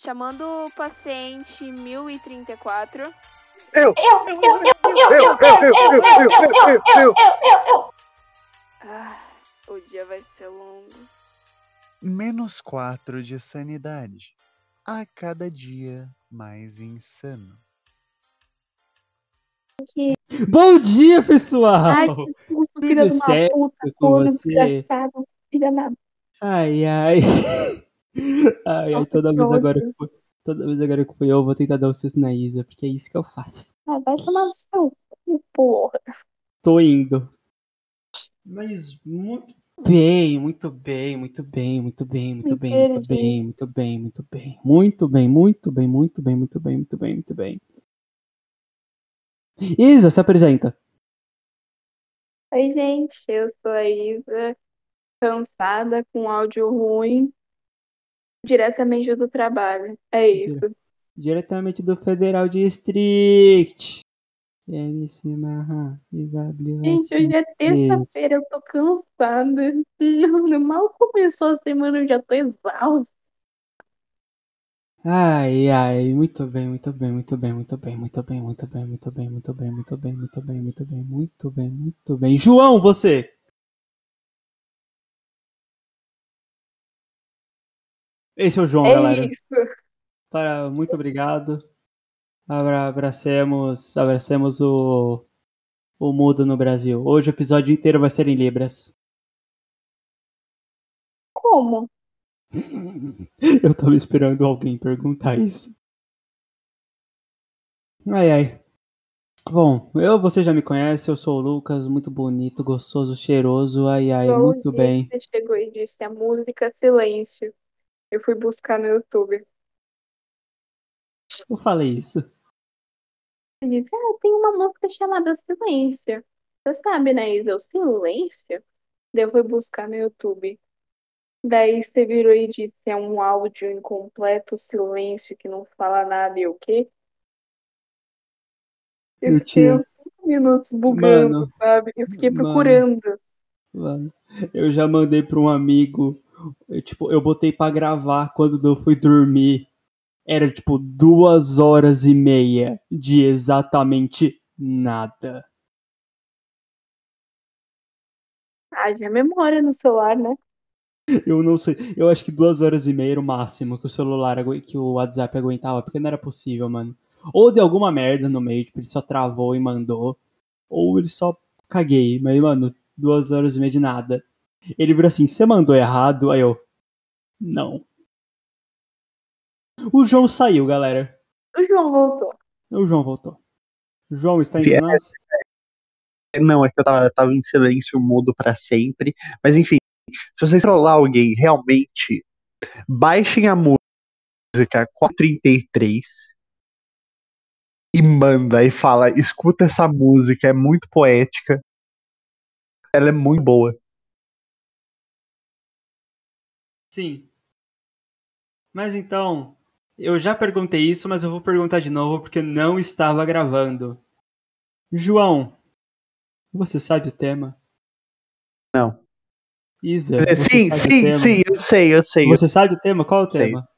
Chamando o paciente 1034. Eu! Eu, eu, eu, eu, eu, eu, eu, eu, eu, eu, eu, eu. Ah, o dia vai ser longo. Menos 4 de sanidade. A cada dia mais insano. Bom dia, pessoal! Ai, que puto, filha de uma puta, com corno, desgraçado, filha da Ai, ai. Ai, ai, toda vez agora que foi. Toda vez agora que fui eu, vou tentar dar um susto na Isa, porque é isso que eu faço. Ah, vai tomar no seu cu, porra. Tô indo. Mas muito bem, muito bem, muito bem, muito bem, muito bem, muito bem, muito bem, muito bem. Muito bem, muito bem, muito bem, muito bem, muito bem, muito bem. Isa, se apresenta. Oi, gente, eu sou a Isa, cansada, com áudio ruim, diretamente do trabalho. É isso. Diretamente do Federal District. MC Marra, IW. Gente, hoje é terça-feira, eu tô cansada. Não, mal começou a semana, eu já tô exausta. Ai, ai, muito bem, muito bem, muito bem, muito bem, muito bem, muito bem, muito bem, muito bem, muito bem, muito bem, muito bem, muito bem, muito bem. João, você! Esse é o João, É galera. isso. Para, muito obrigado. Abra, abracemos, abracemos o, o mudo no Brasil. Hoje o episódio inteiro vai ser em Libras. Como? Eu tava esperando alguém perguntar isso. Ai, ai. Bom, eu, você já me conhece, eu sou o Lucas, muito bonito, gostoso, cheiroso, ai, ai, o muito bem. Você chegou e disse a música Silêncio. Eu fui buscar no YouTube. Eu falei isso. Eu disse, ah, tem uma música chamada Silêncio. Você sabe, né, Isa? O Silêncio? Daí eu fui buscar no YouTube. Daí você virou e disse, é um áudio em completo silêncio que não fala nada e o quê? Eu Eu tinha- uns cinco minutos bugando, Mano, sabe? Eu fiquei mano. procurando. Mano, eu já mandei pra um amigo, eu, tipo, eu botei pra gravar quando eu fui dormir. Era tipo duas horas e meia de exatamente nada. Haja memória no celular, né? Eu não sei. Eu acho que duas horas e meia era o máximo que o celular, que o WhatsApp aguentava, porque não era possível, mano. Ou deu alguma merda no meio, tipo, ele só travou e mandou. Ou ele só caguei. Mas, mano, duas horas e meia de nada. Ele virou assim, você mandou errado? Aí eu, não. O João saiu, galera. O João voltou. O João voltou. O João está entre nós? Não, é que eu tava, tava em silêncio mudo pra sempre. Mas enfim, se vocês trollar alguém, realmente, baixem a música 433 e manda e fala: escuta essa música, é muito poética. Ela é muito boa. Sim. Mas então, eu já perguntei isso, mas eu vou perguntar de novo porque não estava gravando. João, você sabe o tema? Não. Isa, É, você sim, sabe o sim, tema? sim, eu sei, eu sei. Você sabe o tema? Qual é o Sei. tema?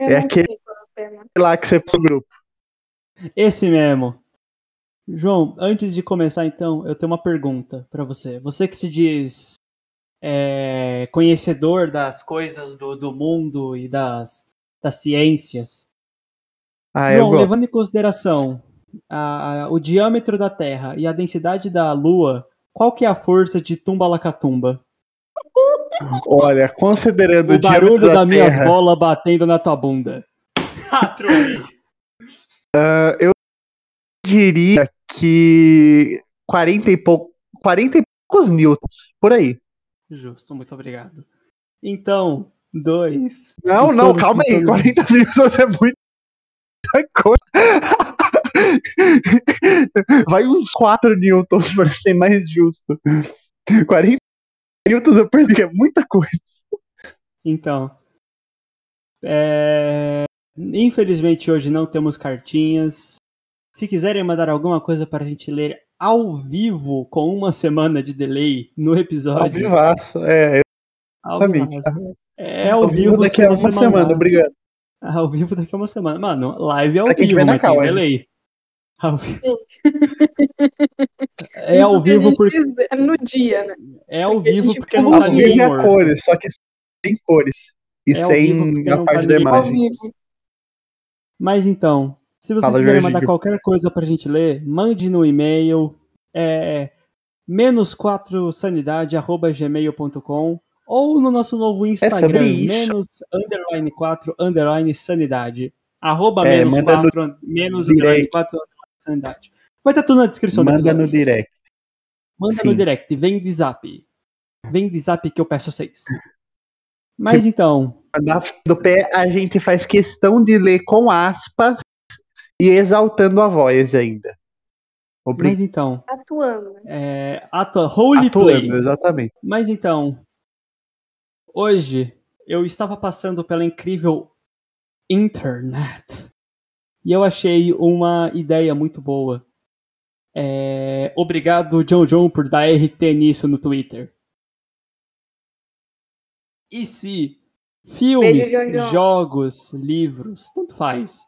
Eu É aquele- é o tema. lá que você pôs no grupo. Esse mesmo. João, antes de começar então, eu tenho uma pergunta pra você. Você que se diz é, conhecedor das coisas do, do mundo e das, das ciências, Ah, gosto. levando em consideração a- a- o diâmetro da Terra e a densidade da Lua, qual que é a força de Tumbalacatumba? Olha, considerando O o diâmetro barulho da das minhas Terra, bolas batendo na tua bunda. Trolei. eu diria que 40 e, pou... 40 e poucos newtons, por aí. Justo, muito obrigado. Então, dois. Não, não, calma aí, estamos- 40 newtons é muita coisa. Vai uns 4 newtons para ser mais justo. 40 newtons eu que é muita coisa. Então. é, Infelizmente hoje não temos cartinhas. Se quiserem mandar alguma coisa para a gente ler ao vivo, com uma semana de delay no Ao episódio, vivaço, é. Ao vivo, Exatamente. É ao vivo daqui se a uma semana, mandar. obrigado. Ao vivo daqui a uma semana. Mano, live é ao vivo, mas tem hein? delay. Ao vivo. É ao vivo porque fizer no dia, né? é ao vivo porque não tá Ao ninguém vivo é morto. cores, só que sem cores. E É ao vivo sem a parte tá da Ao imagem. vivo. Mas então, se vocês Fala, quiserem Jorginho. mandar qualquer coisa pra gente ler, mande no e-mail é, menos 4 sanidade arroba gmail.com ou no nosso novo Instagram, É sobre isso. menos underline 4 underline sanidade. Arroba É, menos manda no 4 menos underline direct. 4 underline sanidade. Vai estar tudo na descrição do Manda no direct. Manda Sim. no direct, vem de zap. Vem de zap que eu peço vocês. Mas então, do pé, a gente faz questão de ler com aspas e exaltando a voz ainda. Obri- mas então, Atuando. né? é, atua, roleplay. Atuando, exatamente. Mas então, hoje eu estava passando pela incrível internet e eu achei uma ideia muito boa. É, Obrigado, John John, por dar RT nisso no Twitter. E se filmes, Beijo, John John. jogos, livros, tanto faz,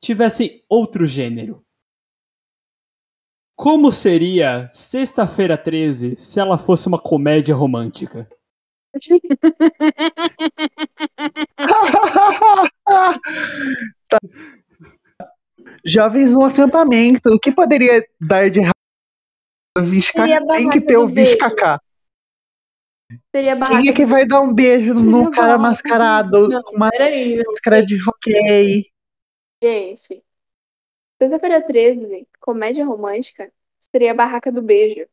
tivessem outro gênero? Como seria Sexta-feira 13 se ela fosse uma comédia romântica? Tá. Jovens no acampamento. O que poderia dar de errado? Tem que ter o. Seria barraca. Quem é que vai dar um beijo Seria num cara barraca. mascarado Não, com uma Peraí, máscara de hockey? Gente. Sexta-feira 13, comédia romântica, seria a barraca do beijo.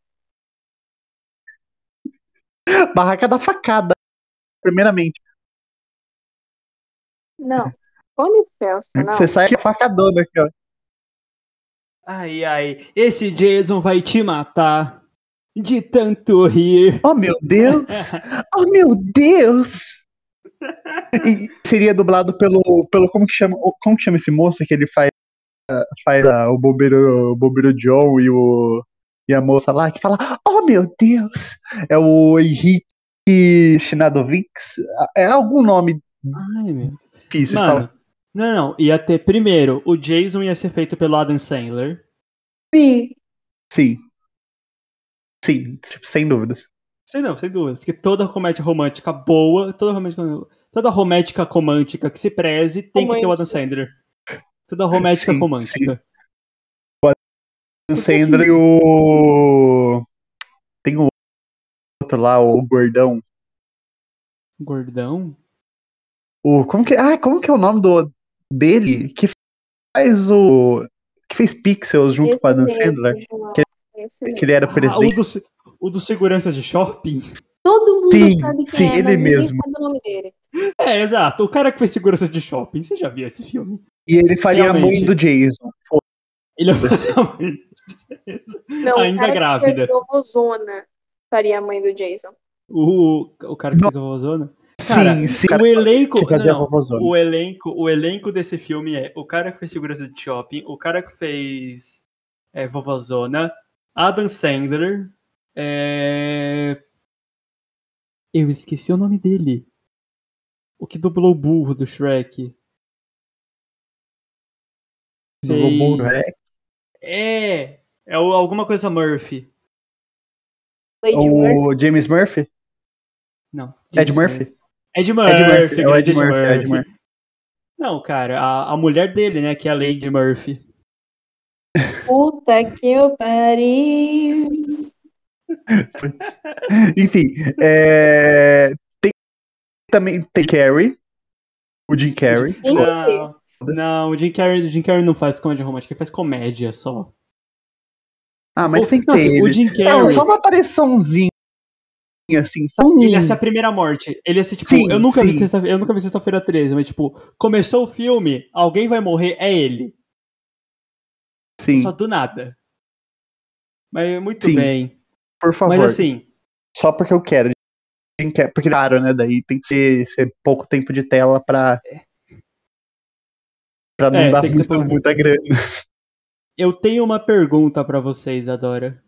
Barraca da facada. Primeiramente. Não. Com licença, não. Você sai que é facadona aqui, ó. Ai, ai, esse Jason vai te matar de tanto rir. Oh, meu Deus! Oh, meu Deus! E seria dublado pelo, pelo como que chama, como que chama esse moço que ele faz, ah, faz ah, o bombeiro, o bombeiro John e o e a moça lá que fala, oh meu Deus! É o Henrique Shinadovics? É algum nome Ai, meu. difícil Mano, falar. não, ia ter primeiro, o Jason ia ser feito pelo Adam Sandler. Sim. Sim. Sim, sem dúvidas. Sei não, sem dúvida, porque toda comédia romântica boa, toda romântica, toda romântica romântica que se preze tem que ter o Adam Romântica. Sandler. Toda romântica Sim, romântica. O Porque Sandler assim- e o. Tem o outro lá, o gordão. Gordão? O, como que, ah, como que é o nome do, dele? Que faz o. Que fez Pixels junto com o Adam Esse Sandler? Que- Esse Que ele era o Ah, o presidente. do, se- o do segurança de shopping? Todo mundo Sim, sabe quem sim, é, ele mesmo. sabe o nome dele. É, exato. O cara que fez segurança de shopping. Você já viu esse filme? E ele faria a mãe do Jason. Ele é Não, Ainda o cara grávida. Que fez Vovozona faria a mãe do Jason. o, o cara que Não. fez a. Cara, sim, sim. o elenco. a não, o elenco, o elenco desse filme é o cara que fez segurança de shopping, o cara que fez é, Vovozona, Adam Sandler, é... eu esqueci o nome dele. O que dublou o burro do Shrek. Do Lobo Fez- Rex. É, é o, alguma coisa Murphy. Murphy. O James Murphy? Não. Ed James Murphy? Ed Murphy, Ed Murphy, é o Ed Murphy, Ed Murphy. Não, cara, a, a mulher dele, né, que é a Lady Murphy. Puta que eu pariu. Enfim, é, tem também tem Carrie, o Jim Carrey. Não, não, o Jim Carrey, o Jim Carrey não faz comédia romântica, ele faz comédia só. Ah, mas O- tem que não, ter assim, o. Jim Não, Carrey, só uma apariçãozinha assim, só um... ele ia ser a primeira morte. Ele ia ser tipo, Sim, eu nunca vi sexta- eu nunca vi sexta-feira 13, mas tipo, começou o filme, alguém vai morrer, é ele. Sim, Só do nada. Mas muito Sim, bem. Por favor. Mas assim, Só porque eu quero. Porque, claro, né? Daí tem que ser, ser pouco tempo de tela pra. Pra não É, dar muito, muita grana. eu tenho uma pergunta pra vocês, Adora.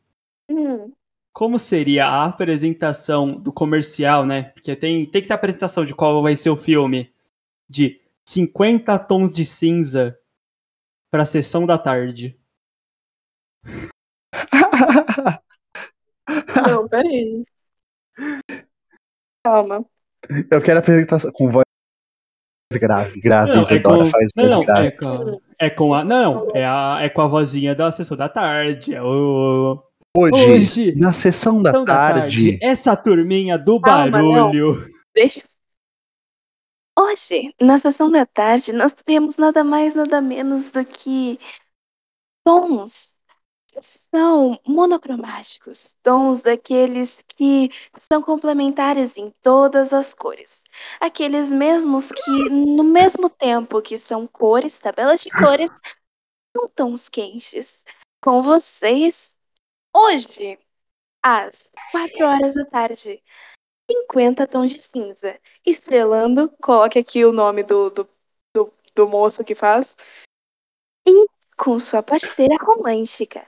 Hum, como seria a apresentação do comercial, né? Porque tem, tem que ter a apresentação de qual vai ser o filme de 50 tons de cinza para a sessão da tarde. Não, peraí. Calma. Eu quero apresentação com voz grave, grave. Não, é com, faz não, voz não, grave. é com, é com a, não, é, a, é com a vozinha da sessão da tarde. É o, Hoje, hoje, na sessão da sessão tarde, essa turminha do Calma, barulho. Deixa. Hoje, na sessão da tarde, nós teremos nada mais, nada menos do que tons que são monocromáticos, tons daqueles que são complementares em todas as cores. Aqueles mesmos que, no mesmo tempo que são cores, tabelas de cores, são tons quentes. Com vocês, hoje, às 4 horas da tarde, 50 tons de cinza. Estrelando, coloque aqui o nome do, do, do, do moço que faz. E com sua parceira romântica.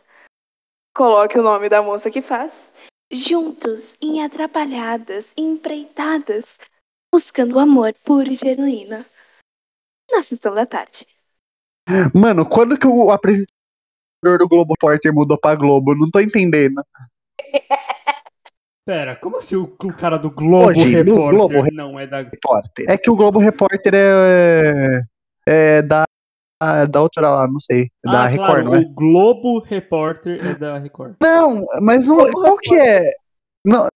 Coloque o nome da moça que faz. Juntos, em atrapalhadas, empreitadas, buscando amor puro e genuíno. Na sessão da tarde. Mano, quando que o apresentador do Globo Repórter mudou pra Globo? Não tô entendendo. Pera, como assim o, o cara do Globo Hoje, Repórter Globo não é da. Repórter. É que o Globo Repórter é, é da, da outra lá, não sei. Da ah, Record, claro, não é? o Globo Repórter é da Record. Não, mas não, qual que é? Não,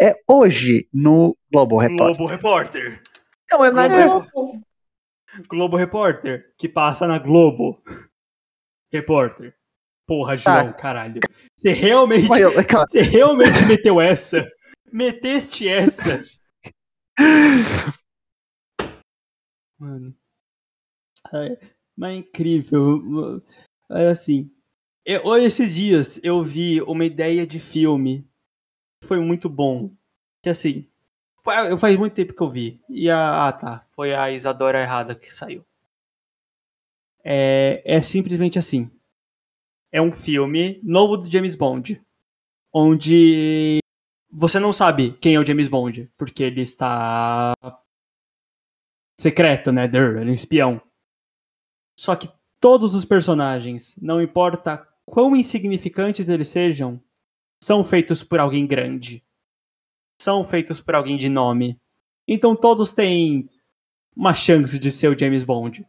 é hoje no Globo Repórter. Globo Repórter. Não, é na Globo. Globo. Globo Repórter, que passa na Globo. Repórter. Porra, João, caralho. Você realmente, é você realmente meteu essa? Meteste essa? Mano. É, mas é incrível. É assim. Eu, olha, esses dias eu vi uma ideia de filme. Foi muito bom. Que assim. fa- Faz muito tempo que eu vi. E a. Ah, tá. Foi a Isadora errada que saiu. É, é simplesmente assim. É um filme novo do James Bond. Onde você não sabe quem é o James Bond. Porque ele está. Secreto, né? Ele é um espião. Só que todos os personagens, não importa quão insignificantes eles sejam, são feitos por alguém grande. São feitos por alguém de nome. Então todos têm uma chance de ser o James Bond.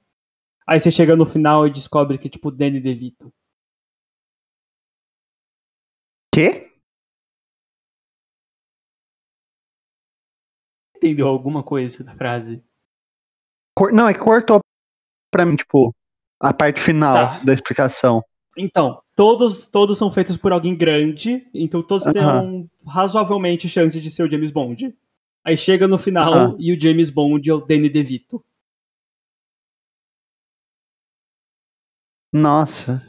Aí você chega no final e descobre que é tipo Danny DeVito. quê? Entendeu alguma coisa da frase? Não, é que cortou pra mim, tipo, a parte final Tá. da explicação. Então, todos, todos são feitos por alguém grande, então todos têm Aham. razoavelmente chance de ser o James Bond. Aí chega no final Aham. e o James Bond é o Danny DeVito. Nossa.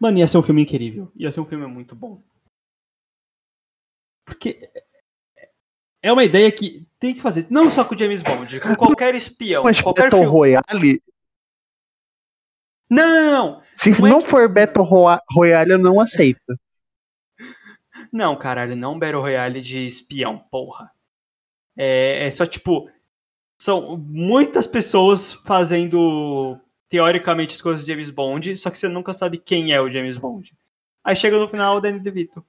Mano, ia ser um filme incrível. Ia ser um filme muito bom. Porque é uma ideia que tem que fazer, não só com o James Bond, com qualquer espião, Mas qualquer Battle filme. Royale, Não, se Não é não que- for Battle Royale, eu não aceito. não, caralho, não Battle Royale de espião, porra. É, é só tipo, são muitas pessoas fazendo teoricamente as coisas de James Bond, só que você nunca sabe quem é o James Bond. Aí chega no final o Danny DeVito.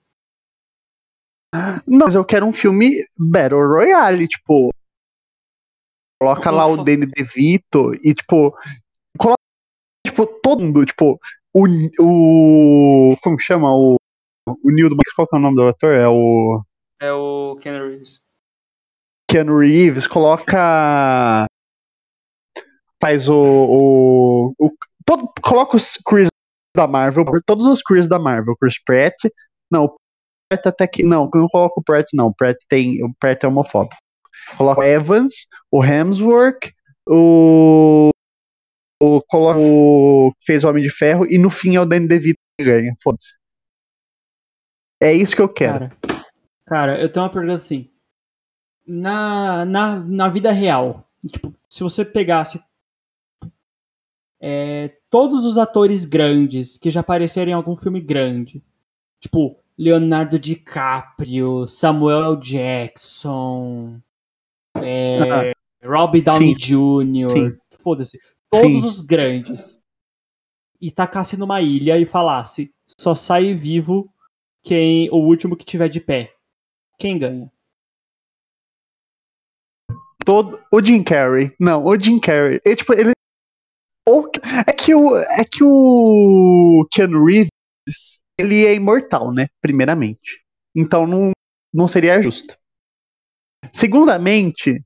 Não, mas eu quero um filme Battle Royale, tipo. Coloca lá o. Danny DeVito e, tipo. Coloca, tipo, todo mundo, tipo. O. o como que chama? O. O Neil do Max, qual que é o nome do ator? É o. É o Ken Reeves. Keanu Reeves, coloca. Faz o. o, o todo, coloca os Chris da Marvel, todos os Chris da Marvel, Chris Pratt. Não, o Pratt até que. Não, eu não coloco o Pratt, não. O Pratt tem. O Pratt é homofóbico. Coloca o Evans, o Hemsworth, o. O, coloca o que fez o Homem de Ferro e no fim é o Danny DeVito que ganha. Foda-se. É isso que eu quero. Cara, cara, eu tenho uma pergunta assim. Na, na, na vida real, tipo, se você pegasse é, todos os atores grandes que já apareceram em algum filme grande, tipo, Leonardo DiCaprio, Samuel L. Jackson, é, Robbie Downey Jr., Sim. foda-se, todos Sim. os grandes. E tacasse numa ilha e falasse: só sai vivo quem o último que tiver de pé. Quem ganha? todo o Jim Carrey. Não, o Jim Carrey. É, tipo, ele ou- é que o é que o Keanu Reeves, ele é imortal, né? Primeiramente. Então não não seria justo. Segundamente,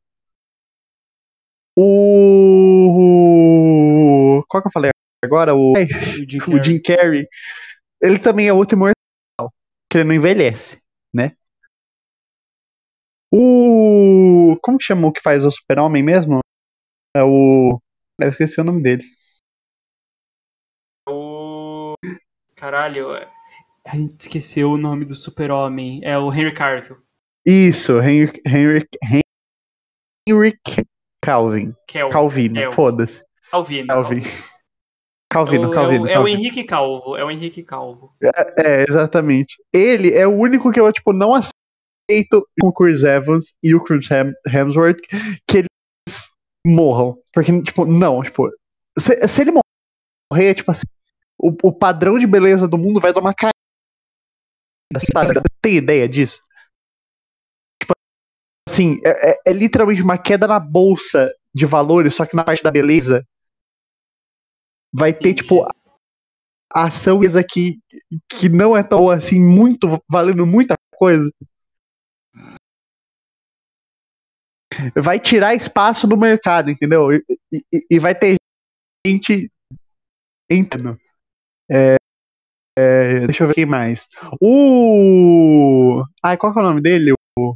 o qual que eu falei agora? O, O Jim o Carrey. Jim Carrey. Ele também é outro imortal, que ele não envelhece, né? O como que chama o que faz o Super-Homem mesmo? É o eu esqueci o nome dele. O. Caralho, a gente esqueceu o nome do super-homem. É o Henry Cavill. Isso, Henry, Henry, Henry Calvin. Kel. Calvino, foda-se. Calvino. Calvin. É Calvino, o, Calvino. é, o, é o. Henrique Calvo. É o Henrique Calvo. É, exatamente. Ele é o único que eu, tipo, não aceito com o Chris Evans e o Chris Hem- Hemsworth que eles morram. Porque, tipo, não, tipo, se, se ele morrer, tipo assim, o, o padrão de beleza do mundo vai dar uma caída, sabe? Tem ideia disso? Tipo, assim, é, é- literalmente uma queda na bolsa de valores, só que na parte da beleza vai ter, Entendi. tipo, a ação aqui que não é tão assim, muito, valendo muita coisa. Vai tirar espaço no mercado, entendeu? E, e- e vai ter gente entrando. É, é, deixa eu ver quem mais. O. Ai, qual que é o nome dele? O...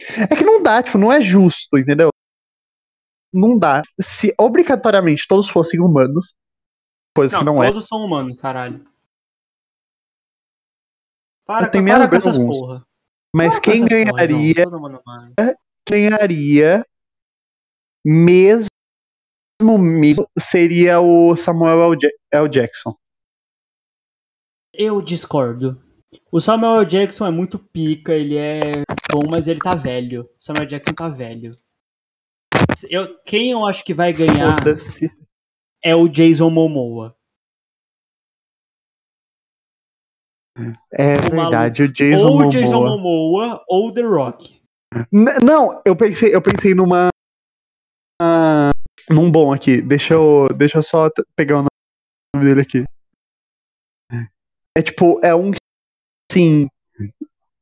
É que não dá, tipo, não é justo, entendeu? Não dá. Se obrigatoriamente todos fossem humanos, coisa Não, que não é. todos são humanos, caralho. Para, Eu tenho para com essas alguns. porra. Mas Para quem porra, ganharia. Todo mundo humano. ganharia mesmo, mesmo seria o Samuel L. Jackson. Eu discordo. O Samuel L. Jackson é muito pica, ele é bom, mas ele tá velho. Samuel. Jackson tá velho. Eu, quem eu acho que vai ganhar é o Jason Momoa. É O verdade, o Jason ou o Momoa. Jason Momoa ou The Rock. N- Não, eu pensei, eu pensei numa ah, num bom aqui. Deixa eu, deixa eu só pegar o nome dele aqui. É tipo, é um assim,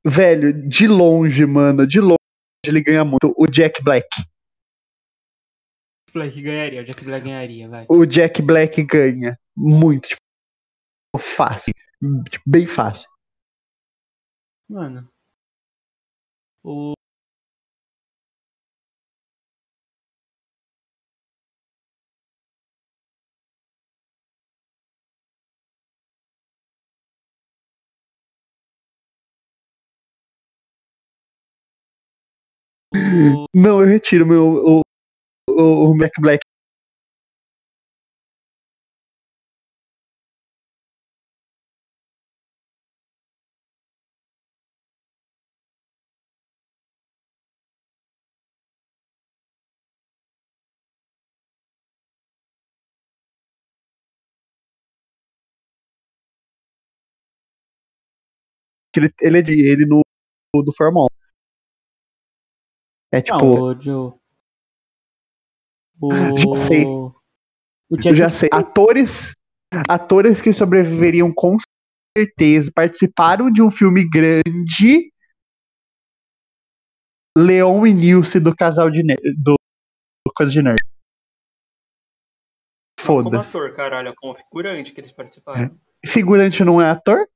velho, de longe, mano, de longe ele ganha muito. O Jack Black. Black ganharia, o Jack Black ganharia, vai. O Jack Black ganha muito, tipo, fácil, tipo, bem fácil. Mano. O. o- Não, eu retiro meu o, o, o Jack Black. Ele, ele é de ele no do Fórmula 1. É tipo, Não, o Joe. O. Já sei. O eu Jack já sei, atores atores que sobreviveriam com certeza participaram de um filme grande Leon e Nilce do casal de nerd, do, do coisa de nerd. Não, como Foda-se. ator, caralho, como figurante que eles participaram. Figurante não é ator?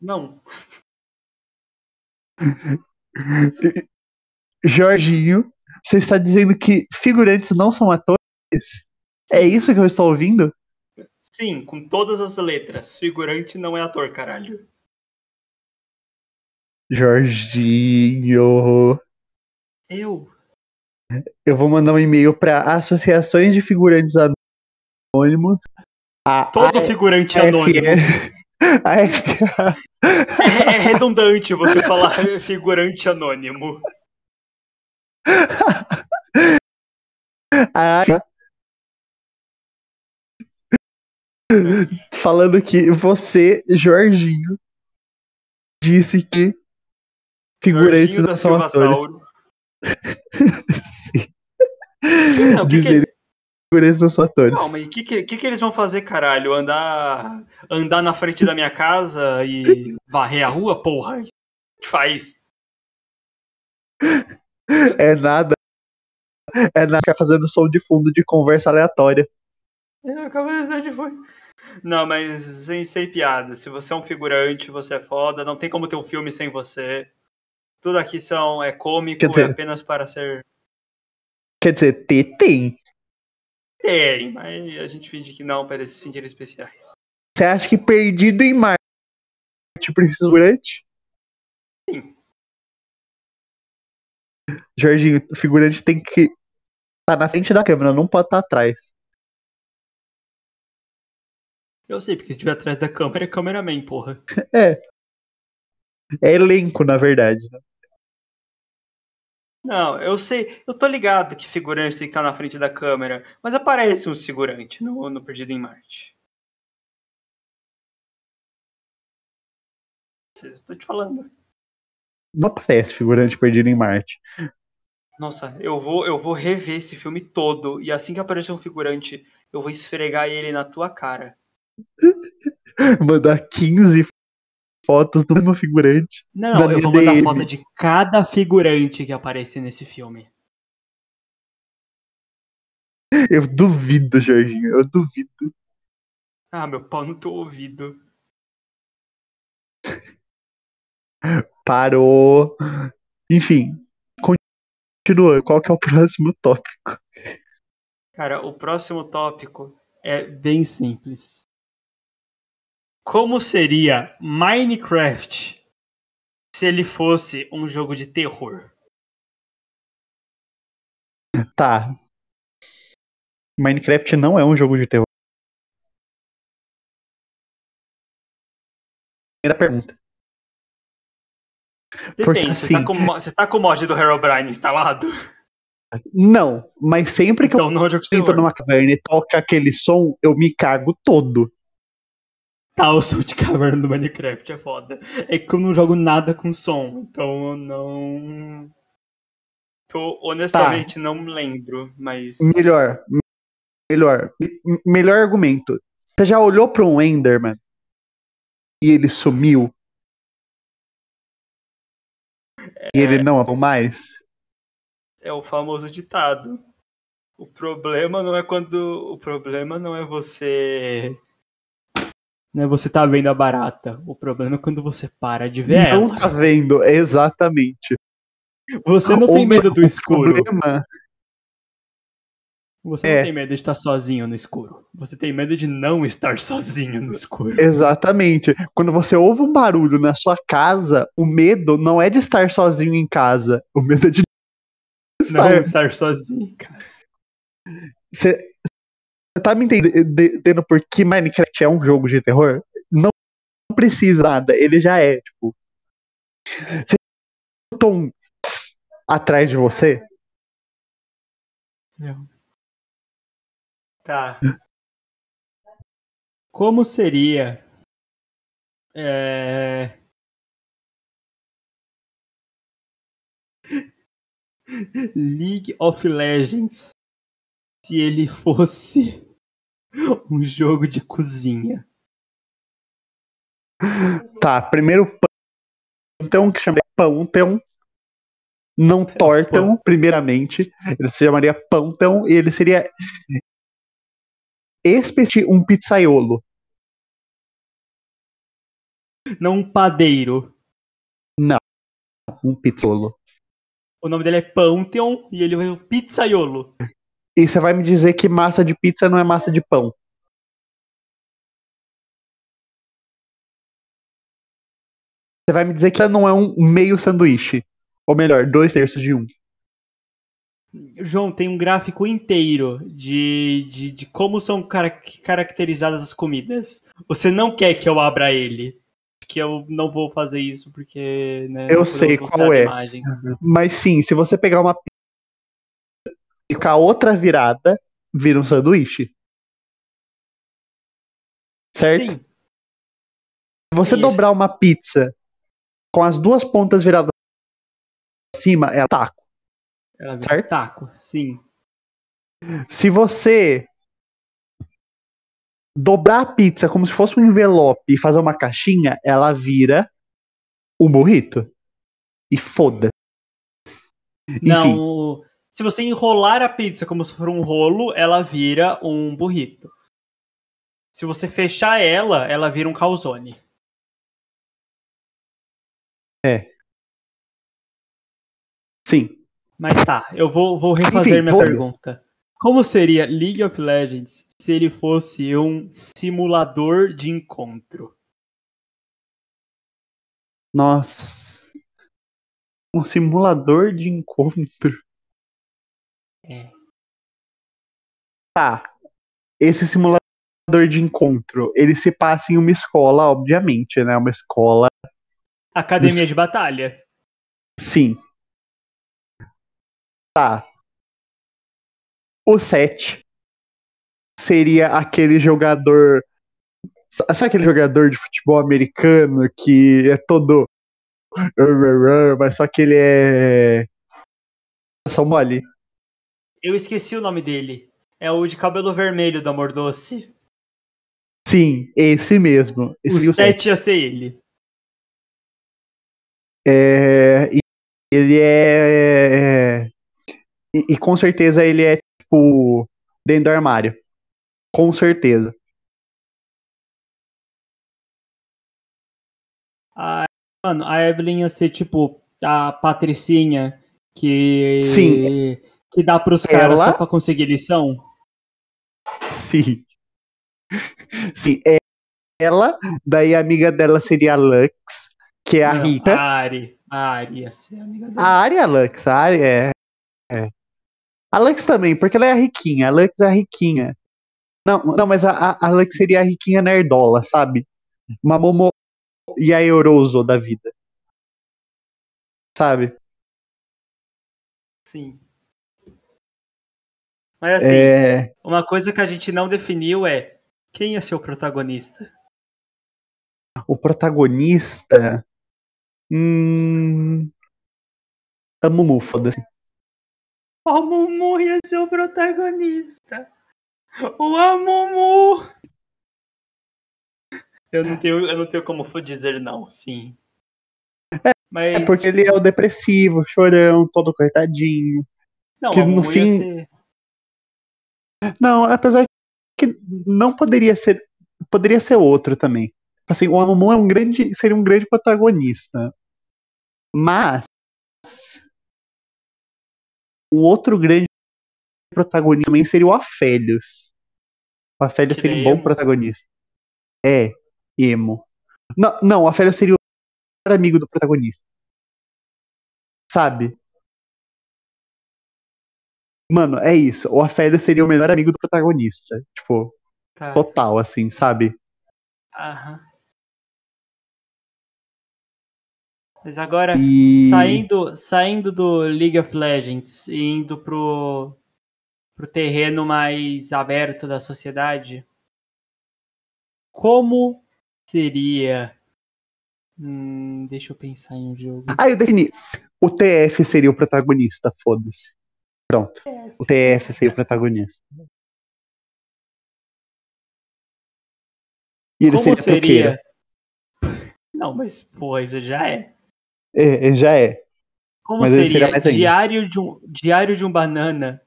Não. Jorginho, você está dizendo que figurantes não são atores? É isso que eu estou ouvindo? Sim, com todas as letras. Figurante não é ator, caralho. Jorginho. Eu? Eu vou mandar um e-mail para associações de figurantes anônimos. A Todo figurante anônimo. É, é redundante você falar figurante anônimo. Ah, falando que você, Jorginho, disse que figurantes Jorginho da não são atores. Sauro. Não, que que- Dizer que figurantes não são atores. Não, mas o que, que, que, que eles vão fazer, caralho? Andar, andar na frente da minha casa e varrer a rua? Porra, que faz. É nada. É nada ficar fazendo som de fundo de conversa aleatória. Eu acabei de foi. Não, mas sem, sem piada. Se você é um figurante, você é foda. Não tem como ter um filme sem você. Tudo aqui são, é cômico, dizer- é apenas para ser. Quer dizer, tem. Tem, mas a gente finge que não, para se sentirem especiais. Você acha que perdido em Marte precisa figurante? Sim. Jorginho, o figurante tem que estar na frente da câmera, não pode estar atrás. Eu sei, porque se estiver atrás da câmera, é cameraman, porra. É. É elenco, na verdade. né? Não, eu sei, eu tô ligado que figurante tem que estar na frente da câmera, mas aparece um figurante no, no Perdido em Marte. Estou te falando. Não aparece figurante perdido em Marte. Nossa, eu vou, eu vou rever esse filme todo e assim que aparecer um figurante, eu vou esfregar ele na tua cara. Mandar 15 fotos do mesmo figurante. Não, eu vou mandar DM. foto de cada figurante que aparecer nesse filme. Eu duvido, Jorginho. Eu duvido. Ah, meu pau no teu ouvido. Parou. Enfim. Continua. Qual que é o próximo tópico? Cara, o próximo tópico é Bem simples. como seria Minecraft se ele fosse um jogo de terror? Tá. Minecraft não é um jogo de terror. Primeira pergunta. Porque Depende, você, tá assim- com, você tá com o mod do Herobrine instalado? Não, mas sempre que Então é eu entro numa caverna e toca aquele som, eu me cago todo. Tá, o som de caverna do Minecraft é foda. É que eu não jogo nada com som, então eu não. Honestamente, não lembro, mas. Melhor. Melhor. Me- Melhor argumento. Você já olhou pra um Enderman e ele sumiu? E ele não é mais? É o famoso ditado. O problema não é quando. O problema não é você. Não é você tá vendo a barata. O problema é quando você para de ver Não ela. tá vendo, exatamente. Você não Ou tem medo do o escuro. problema- Você É. não tem medo de estar sozinho no escuro. Você tem medo de não estar sozinho no escuro. Exatamente. Quando você ouve um barulho na sua casa, o medo não é de estar sozinho em casa. O medo é de Não estar. estar sozinho, cara. Você você tá me entendendo por que Minecraft é um jogo de terror? Não precisa nada, ele já é, tipo. Você escuta um atrás de você? Tá. Como seria. É... League of Legends se ele fosse um jogo de cozinha. Tá, primeiro Pantheon, que chama Pantheon. Não Torteon, primeiramente. Ele se chamaria Pantheon e ele seria especi um pizzaiolo. Não um padeiro. Um pizzaiolo. O nome dele é Pantheon e ele é um pizzaiolo. E você vai me dizer que massa de pizza não é massa de pão. Você vai me dizer que ela não é um meio sanduíche. Ou melhor, dois terços de um. João, tem um gráfico inteiro de, de, de como são cara- caracterizadas as comidas. Você não quer que eu abra ele. que eu não vou fazer isso porque, né, Eu sei qual é. imagens. Mas sim, se você pegar uma pizza e com a outra virada, vira um sanduíche. Certo? Sim, Se você Sim, dobrar uma pizza com as duas pontas viradas pra cima, é taco. Ela vira Certo? taco, sim. Se você dobrar a pizza como se fosse um envelope e fazer uma caixinha, ela vira um burrito. E foda. Não, se você enrolar a pizza como se for um rolo, ela vira um burrito. Se você fechar ela, ela vira um calzone. sim. Mas tá, eu vou, vou refazer Enfim, minha pergunta. Como seria League of Legends se ele fosse um simulador de encontro? Nossa. Um simulador de encontro. É. Tá. Esse simulador de encontro, ele se passa em uma escola, obviamente, né? Uma escola. Academia de batalha. Sim. Tá. O 7 seria aquele jogador. Sabe aquele jogador de futebol americano que é todo. Mas só que ele é. Só mole. Eu esqueci o nome dele. É o de cabelo vermelho do Amor Doce. Sim, esse mesmo. Esse O seria o 7. 7 ia ser ele. É, ele é. E, e com certeza ele é, tipo, dentro do armário. Com certeza. A, mano, a Evelyn ia ser tipo a Patricinha que. Sim. Que dá pros caras Ela- só pra conseguir lição. Sim. Sim, é ela, daí a amiga dela seria a Lux, que é a Não, Rita. A Ari. A Ari ia ser a amiga dele. A Ari é a Lux, a Ari é, é. A Lux também, porque ela é a riquinha, a Lux é a riquinha. Não, não mas a, a, Lux seria a riquinha nerdola, sabe? Uma Momo e a Eurozo da vida. Sabe? Sim. Mas assim, É, uma coisa que a gente não definiu é quem ser o protagonista? o protagonista. Hum. A Mumu, foda-se. O Mumu ia ser o protagonista. O Amumu. Eu não tenho, eu não tenho como dizer não, sim. Mas É porque ele é o depressivo, chorão, todo coitadinho. não, que o no fim- ser Não, apesar que não poderia ser. Poderia ser outro também. Assim, o Amumu é um grande, seria um grande protagonista. Mas o outro grande protagonista também seria o Afélios. O Afélios Que seria um bom emo? protagonista. É, emo. Não, não, o Afélios seria o melhor amigo do protagonista. Sabe? Mano, é isso. O Afélios seria o melhor amigo do protagonista. Tipo, cara. total, assim, sabe? Aham. Mas agora E. saindo, saindo do League of Legends e indo pro, pro terreno mais aberto da sociedade, como seria. Hum, deixa eu pensar em um jogo. Ah, eu defini. O TF seria o protagonista, foda-se. Pronto. O TF seria o protagonista. E ele Como seria, seria? Não, mas pô, isso já é. É, é, já é. Como Mas seria seria diário de, um, diário de um Banana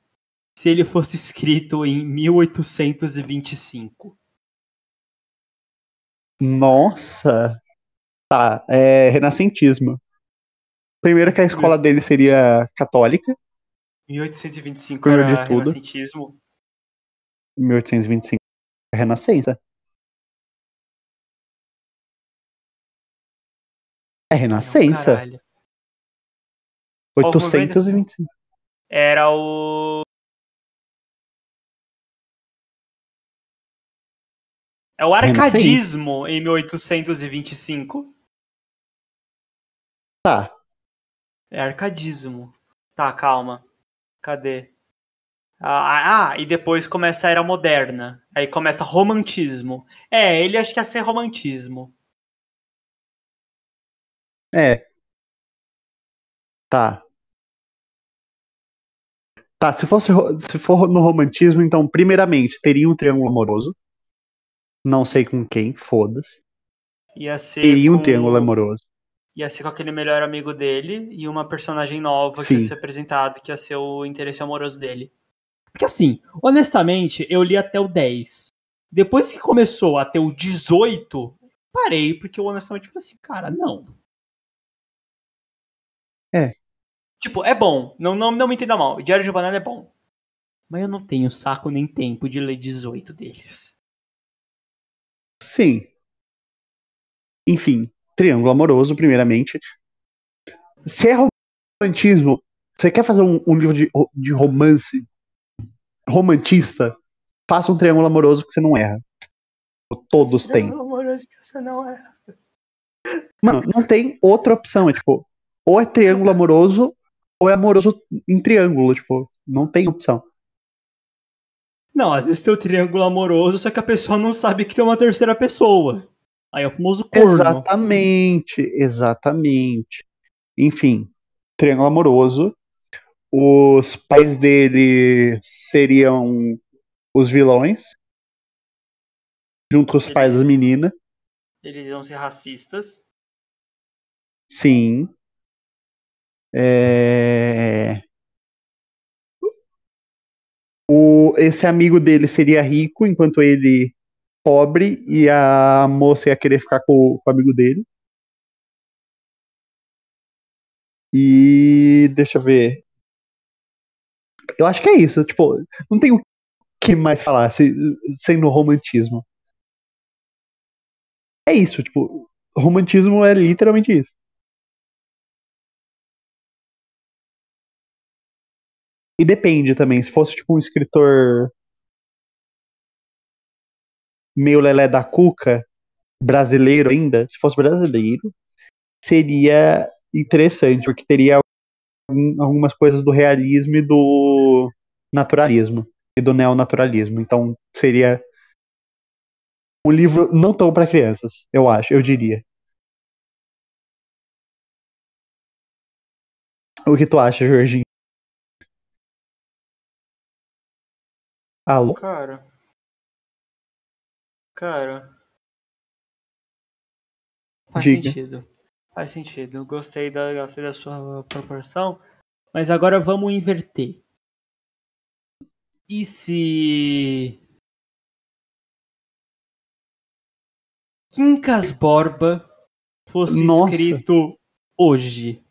se ele fosse escrito em 1825? Nossa. Tá, é renascentismo. Primeiro que a escola dele seria católica, 1825 Primeiro era de tudo. renascentismo. 1825 é renascença. É renascença. Caralho. Qual foi o 825. Era o. É o arcadismo em 1825. Tá. É arcadismo. Tá, calma. Cadê? Ah, ah, e depois começa a era moderna. Aí começa romantismo. É, ele acho que ia ser romantismo. É. Tá. Tá, se, fosse, ro- se for no romantismo, então, primeiramente, teria um triângulo amoroso. Não sei com quem, foda-se. Ia ser. Teria um com- triângulo amoroso. Ia ser com aquele melhor amigo dele e uma personagem nova que ia Sim. ser apresentada, que ia ser o interesse amoroso dele. Porque assim, honestamente, eu li até o 10. Depois que começou a ter o 18, parei, porque eu honestamente falei assim, cara, não. Tipo, é bom. Não, não, não me entenda mal. Diário de Banana é bom. Mas eu não tenho saco nem tempo de ler 18 deles. Sim. Enfim, triângulo amoroso, primeiramente. Se é romantismo, você quer fazer um, um livro de, de romance romantista, faça um triângulo amoroso que você não erra. Todos têm. Não, amoroso, que você não é. Mano, não tem outra opção. É tipo, ou é triângulo amoroso, ou é amoroso em triângulo. Tipo, não tem opção. Não, às vezes tem o triângulo amoroso, só que a pessoa não sabe que tem uma terceira pessoa. Aí é o famoso corno. Exatamente, exatamente. Enfim, triângulo amoroso. Os pais dele seriam os vilões, junto com os Ele- pais das meninas. Eles iam ser racistas. Sim. É... O, esse amigo dele seria rico, enquanto ele pobre, e a moça ia querer ficar com, com o amigo dele. E deixa eu ver. Eu acho que é isso. Tipo, não tem o que mais falar se, sendo romantismo. É isso, tipo, romantismo é literalmente isso. E depende também, se fosse tipo um escritor meio lelé da cuca, brasileiro ainda, se fosse brasileiro, seria interessante, porque teria algum- algumas coisas do realismo e do naturalismo, e do neonaturalismo. Então seria um livro não tão para crianças, eu acho, eu diria. O que tu acha, Jorginho? Alô? Cara. Cara. Faz Diga. sentido. Faz sentido. Gostei da, gostei da sua proporção. Mas agora vamos inverter. E se. Quincas Borba fosse Nossa. escrito hoje?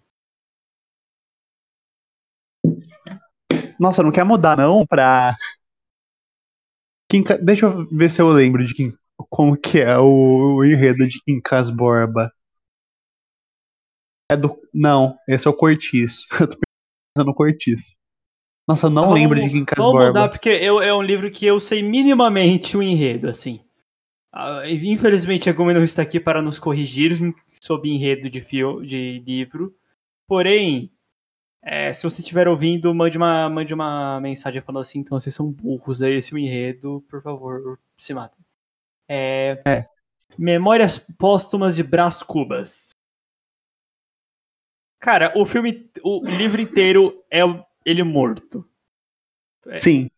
Nossa, não quer mudar não pra. Quinca... Deixa eu ver se eu lembro de quem... como que é o, o enredo de Quincas Borba. É do. Não, esse é o Cortiço. Eu tô pensando no Cortiço. Nossa, eu não Vamos- lembro de Quincas Vamos Borba. mudar, porque eu, é um livro que eu sei minimamente o enredo, assim. Ah, Infelizmente, a Gumi não está aqui para nos corrigir sobre enredo de, fio, de livro. Porém, é, se você estiver ouvindo, mande uma, mande uma mensagem falando assim, então vocês são burros, é esse o enredo, por favor, se matem. É, É. Memórias Póstumas de Brás Cubas. Cara, o filme, o livro inteiro é ele morto. Sim.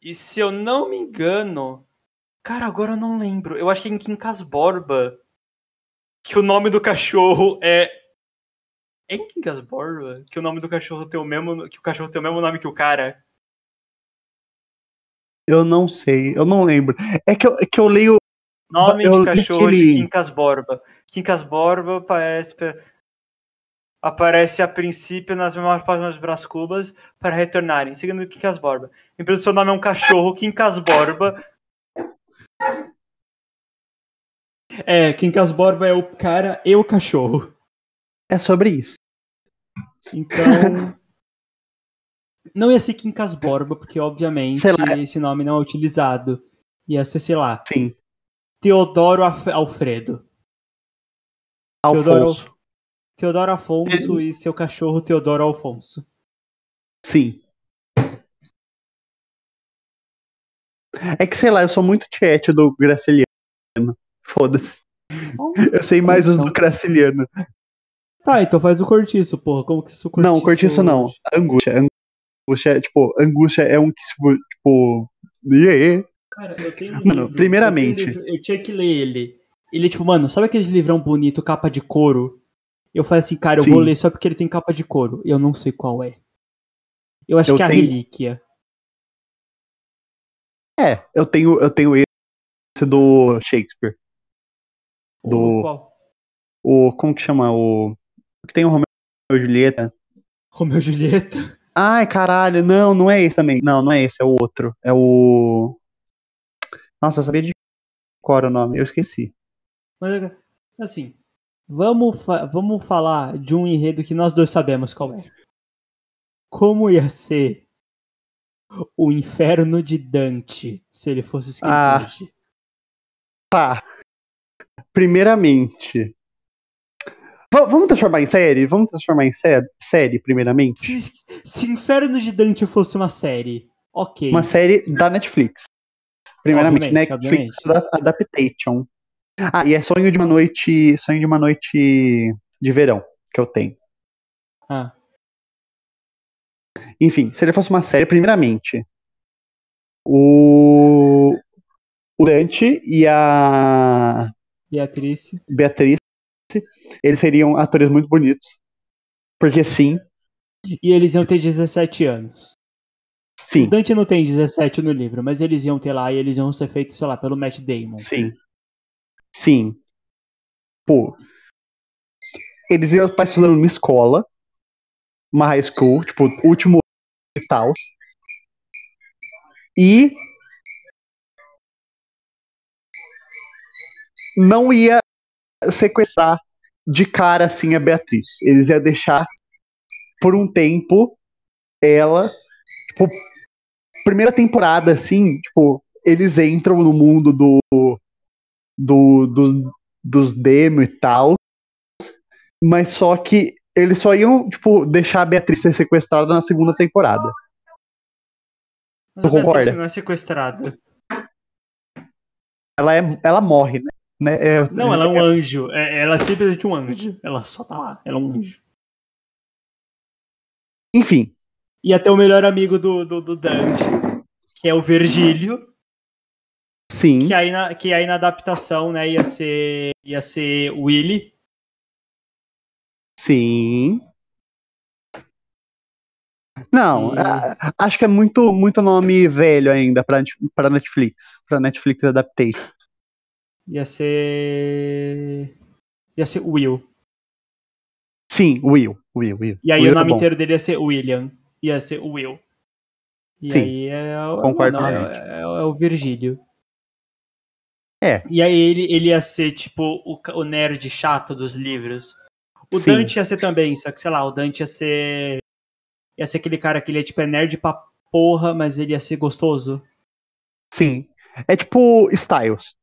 E se eu não me engano. Cara, agora eu não lembro. Eu acho que é em Quincas Borba. Que o nome do cachorro é. É em Quincas Borba? Que o nome do cachorro tem o mesmo. Que o cachorro tem o mesmo nome que o cara. Eu não sei, eu não lembro. É que eu, é que eu leio. Nome Eu de cachorro de aquele- Quincas Borba. Quincas Borba aparece. Aparece a princípio nas memórias páginas dos Brás Cubas para retornarem, seguindo Quincas Borba. Lembrando seu nome é um cachorro, Quincas Borba. É, Quincas Borba é o cara e o cachorro. É sobre isso. Então. não ia ser Quincas Borba, porque obviamente esse nome não é utilizado. Ia ser, sei lá, Sim. Teodoro Af- Alfredo. Teodoro- Alfonso. Teodoro Afonso e seu cachorro Teodoro Alfonso. Sim. É que, sei lá, eu sou muito tiete do Graciliano. Foda-se. Eu sei mais os do Graciliano. Tá, então faz o cortiço, porra. Como que isso Não, cortiço não. Angústia. Angústia, é, tipo, angústia é um que, tipo. Yeah. Cara, eu tenho um Mano, livro, primeiramente- Eu, um livro, eu tinha que ler ele. Ele, tipo, mano, sabe aquele livrão bonito, capa de couro? Eu falei assim, cara, eu Sim. vou ler só porque ele tem capa de couro. Eu não sei qual é. Eu acho Eu que é a tenho- relíquia. É, eu tenho, eu tenho esse do Shakespeare. Do- Qual? O. Como que chama? O. Que tem o Romeu e Julieta. Romeu e Julieta. Ai, caralho, não, não é esse também. Não, não é esse, é o outro. É o. Nossa, eu sabia de qual era o nome, eu esqueci. Mas, assim, vamos, fa- vamos falar de um enredo que nós dois sabemos qual é. Como ia ser o inferno de Dante se ele fosse escrito Ah. hoje? Tá. Primeiramente. Va- vamos transformar em série? Vamos transformar em sé série, primeiramente? Se, se Inferno de Dante fosse uma série, ok. Uma série da Netflix. Primeiramente, Obviamente, Netflix da- Adaptation. Ah, e é sonho de uma noite. Sonho de uma noite de verão que eu tenho. Ah, Enfim, se ele fosse uma série, primeiramente. O. O Dante e a Beatriz. Beatriz, eles seriam atores muito bonitos. Porque sim, E eles iam ter 17 anos. O sim, Dante não tem 17 no livro, mas eles iam ter lá e eles iam ser feitos, sei lá, pelo Matt Damon. sim. Sim. Pô. Eles iam estar estudando numa escola, uma high school, tipo, último e tal. E não ia sequestrar de cara assim a Beatriz. Eles iam deixar por um tempo ela, tipo, primeira temporada assim, tipo, eles entram no mundo do do dos, dos demo e tal, mas só que eles só iam, tipo, deixar a Beatriz ser sequestrada na segunda temporada. Mas Tu concorda? Beatriz não é sequestrada. Ela, é, ela morre, né? Né? É- Não, ela é um anjo. É- ela é simplesmente um anjo. Ela só tá lá. Ela é um anjo. Enfim, E até o melhor amigo do, do, do Dante, que é o Virgílio, sim, que aí na, que aí na adaptação, né, ia ser, ia ser Willy. sim. Não, E- a- acho que é muito, muito nome velho ainda pra, pra Netflix, pra Netflix Adaptation. Ia ser. Ia ser Will. Sim, Will, Will, Will. E aí Will o é nome bom. inteiro dele ia ser William. Ia ser Will. E Sim, aí é, o- concordo mano, é, é- é o Virgílio. É. E aí ele, ele ia ser, tipo, o, o nerd chato dos livros. O Sim. Dante ia ser também, só que, sei lá, o Dante ia ser. Ia ser aquele cara que ele é, tipo, é nerd pra porra, mas ele ia ser gostoso. Sim. É tipo Styles.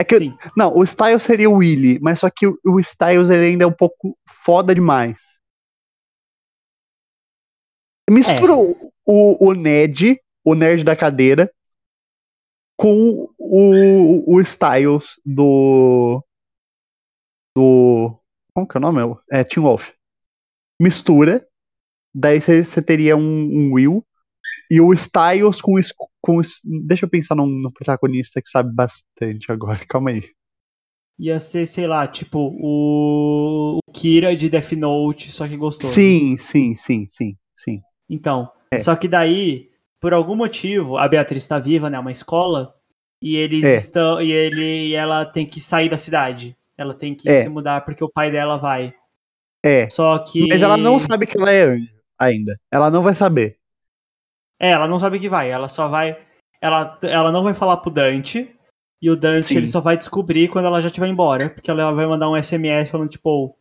É que, Sim. Não, o Styles seria o Willy, mas só que o, o Styles ele ainda é um pouco foda demais. Mistura o, o, o Ned, o nerd da cadeira, com o, o Styles do. Do. Como que é o nome? É Tim Wolf. Mistura. Daí você teria um, um Will. E o Styles com, com. Deixa eu pensar num, num protagonista que sabe bastante agora. Calma aí. Ia ser, sei lá, tipo, o, o Kira de Death Note, só que gostoso. Sim, sim, sim, sim, sim. Então, É. só que daí, por algum motivo, a Beatriz está viva, né? É uma escola, e eles É. estão. E ele e ela tem que sair da cidade. Ela tem que É. se mudar porque o pai dela vai. É. Só que. Mas ela não sabe que ela é anjo ainda. Ela não vai saber. É, ela não sabe que vai. Ela só vai. Ela, ela não vai falar pro Dante. E o Dante Sim. ele só vai descobrir quando ela já estiver embora. Porque ela vai mandar um SMS falando, tipo, "Ô,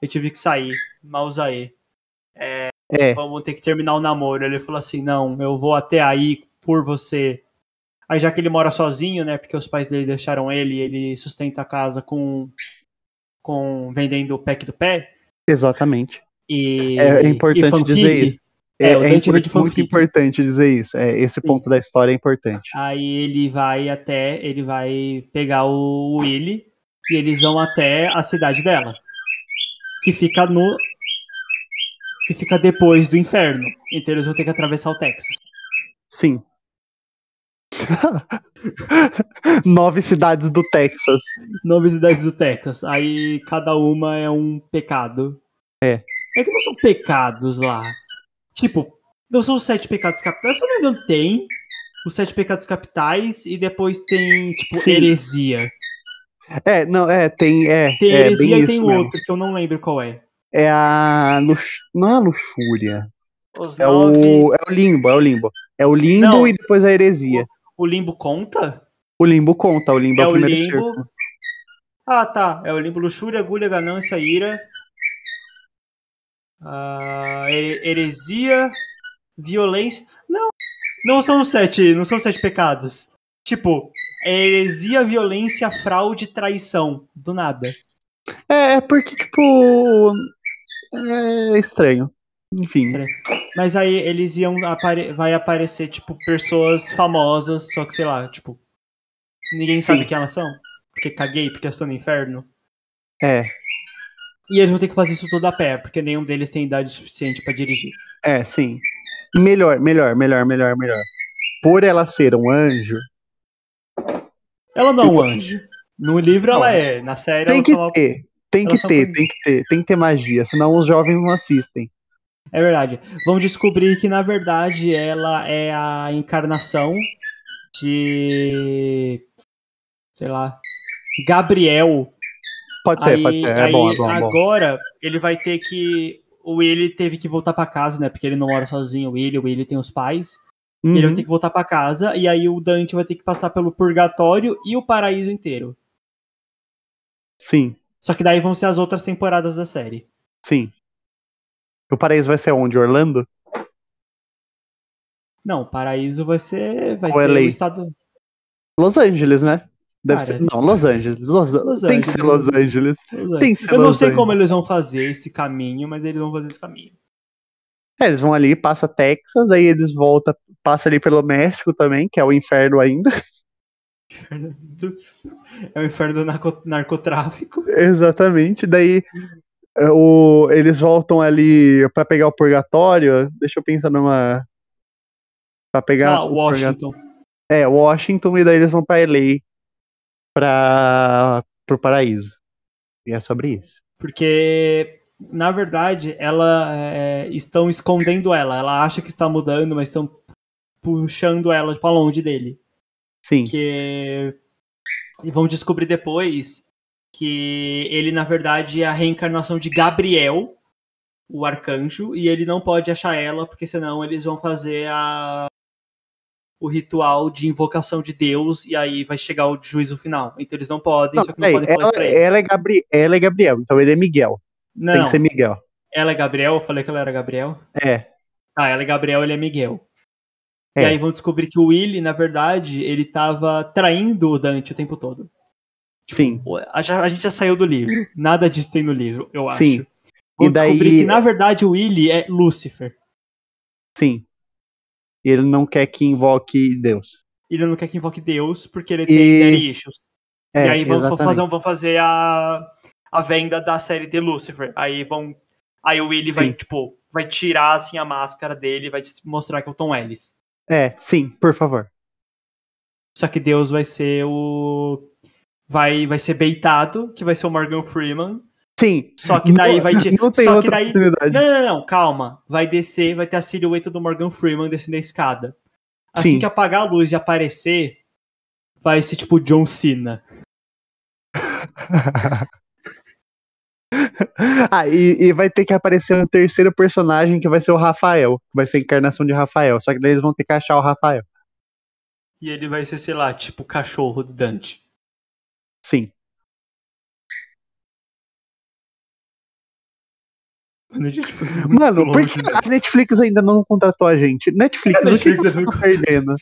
eu tive que sair. Mouse aí. É. vamos ter que terminar o namoro. Ele falou assim: não, eu vou até aí por você. Aí já que ele mora sozinho, né? Porque os pais dele deixaram ele, ele sustenta a casa com, com vendendo o pack do pé Exatamente. e É, é importante dizer isso. É, É, o é Dante impor- vende muito fanfic. importante dizer isso. É, esse Sim. ponto da história é importante. Aí ele vai até, ele vai pegar o Willy e eles vão até a cidade dela, que fica no que fica depois do inferno. Então eles vão ter que atravessar o Texas. Sim. Nove cidades do Texas. Nove cidades do Texas. Aí cada uma é um pecado. É. É que não são pecados lá. Tipo, não são os sete pecados capitais. Se eu não me engano, tem os sete pecados capitais e depois tem, tipo, Sim. heresia. É, não, é, tem. É, Tem é heresia bem e tem isso mesmo. outro que eu não lembro qual é. É a. Lux... Não é a luxúria. Os É nove. o, é o limbo, é o limbo. É o limbo Não. e depois a heresia. O limbo conta? O limbo conta, o limbo é, É o o primeiro limbo. Ah, tá. É o limbo luxúria, agulha, ganância, ira. He- heresia, violência. Não, não são sete, não são sete pecados. Tipo, é heresia, violência, fraude, traição. Do nada. É, é porque, tipo. É estranho. Enfim. Estranho. Mas aí eles iam apare vai aparecer, tipo, pessoas famosas, só que sei lá, tipo. Ninguém sabe Sim. quem elas são. Porque caguei, porque eu estou no inferno. É, E eles vão ter que fazer isso tudo a pé, porque nenhum deles tem idade suficiente pra dirigir. é, sim. Melhor, melhor, melhor, melhor, melhor. Por ela ser um anjo, Ela não é um anjo. No livro ela é, na série tem ela que só... ter. Tem que ter, tem que ter, tem que ter magia, senão os jovens não assistem. É verdade. Vão descobrir que, na verdade, ela é a encarnação de. Sei lá. Gabriel. Pode ser, Aí- pode ser. É bom, é bom, é bom. Agora, ele vai ter que. O Willy teve que voltar pra casa, né? Porque ele não mora sozinho. O Willy, o Willy tem os pais. Ele vai Uhum, ter que voltar pra casa. E aí o Dante vai ter que passar pelo purgatório e o paraíso inteiro. Sim, Só que daí vão ser as outras temporadas da série. sim. O paraíso vai ser onde? Orlando? Não, o paraíso vai ser. Vai Ou ser LA? o estado. Los Angeles, né? Deve Cara, ser. Não, Los Angeles. Los... Los Tem que Angeles, ser Los Angeles. Los Tem que ser Eu não Los sei como Angeles. eles vão fazer esse caminho, mas eles vão fazer esse caminho. É, eles vão ali, passa Texas, daí eles voltam, passa ali pelo México também, que é o inferno ainda. Inferno do- É o inferno do narco- narcotráfico. Exatamente. Daí é, o, eles voltam ali pra pegar o purgatório. Deixa eu pensar numa. Pra Sei pegar. purga- Washington. É, Washington, e daí eles vão pra LA pra, pro paraíso. E é sobre isso. Porque, na verdade, ela é, estão escondendo ela. Ela acha que está mudando, mas estão puxando ela pra longe dele. Sim. Que. E vão descobrir depois que ele, na verdade, é a reencarnação de Gabriel, o arcanjo, e ele não pode achar ela, porque senão eles vão fazer a. O ritual de invocação de Deus, e aí vai chegar o juízo final. Então eles não podem, Não, só que não peraí, podem falar ela, ela, é Gabri, ela é Gabriel, então ele é Miguel. Tem Não, que ser Miguel. ela é Gabriel, eu falei que ela era Gabriel. É. Ah, ela é Gabriel, ele é Miguel. E É. aí vão descobrir que o Willy, na verdade, ele tava traindo o Dante o tempo todo. Sim. A, a gente já saiu do livro. Nada disso tem no livro, eu acho. Sim. Vão E daí- descobrir que, na verdade, o Willy é Lúcifer. Sim. Ele não quer que invoque Deus. Ele não quer que invoque Deus porque ele E- tem daddy issues. É, e aí vão, fazer, vão fazer a, a venda da série de Lucifer. Aí vão. Aí o Willy vai, tipo, vai tirar assim a máscara dele e vai mostrar que é o Tom Ellis. É, sim, por favor. Só que Deus vai ser o. Vai, vai ser beitado, que vai ser o Morgan Freeman. Sim. Só que daí não, vai te. Não tem só que outra daí. Não, não, não, calma. Vai descer, vai ter a silhueta do Morgan Freeman descendo a escada. Assim Sim. que apagar a luz e aparecer, vai ser tipo John Cena. ah, e, e vai ter que aparecer um terceiro personagem que vai ser o Rafael. que Vai ser a encarnação de Rafael. Só que daí eles vão ter que achar o Rafael. E ele vai ser, sei lá, tipo o cachorro do Dante. Sim. Mano, a gente foi muito Mano, por que a Netflix ainda não contratou a gente? Netflix, A o que Netflix você não tá perdendo?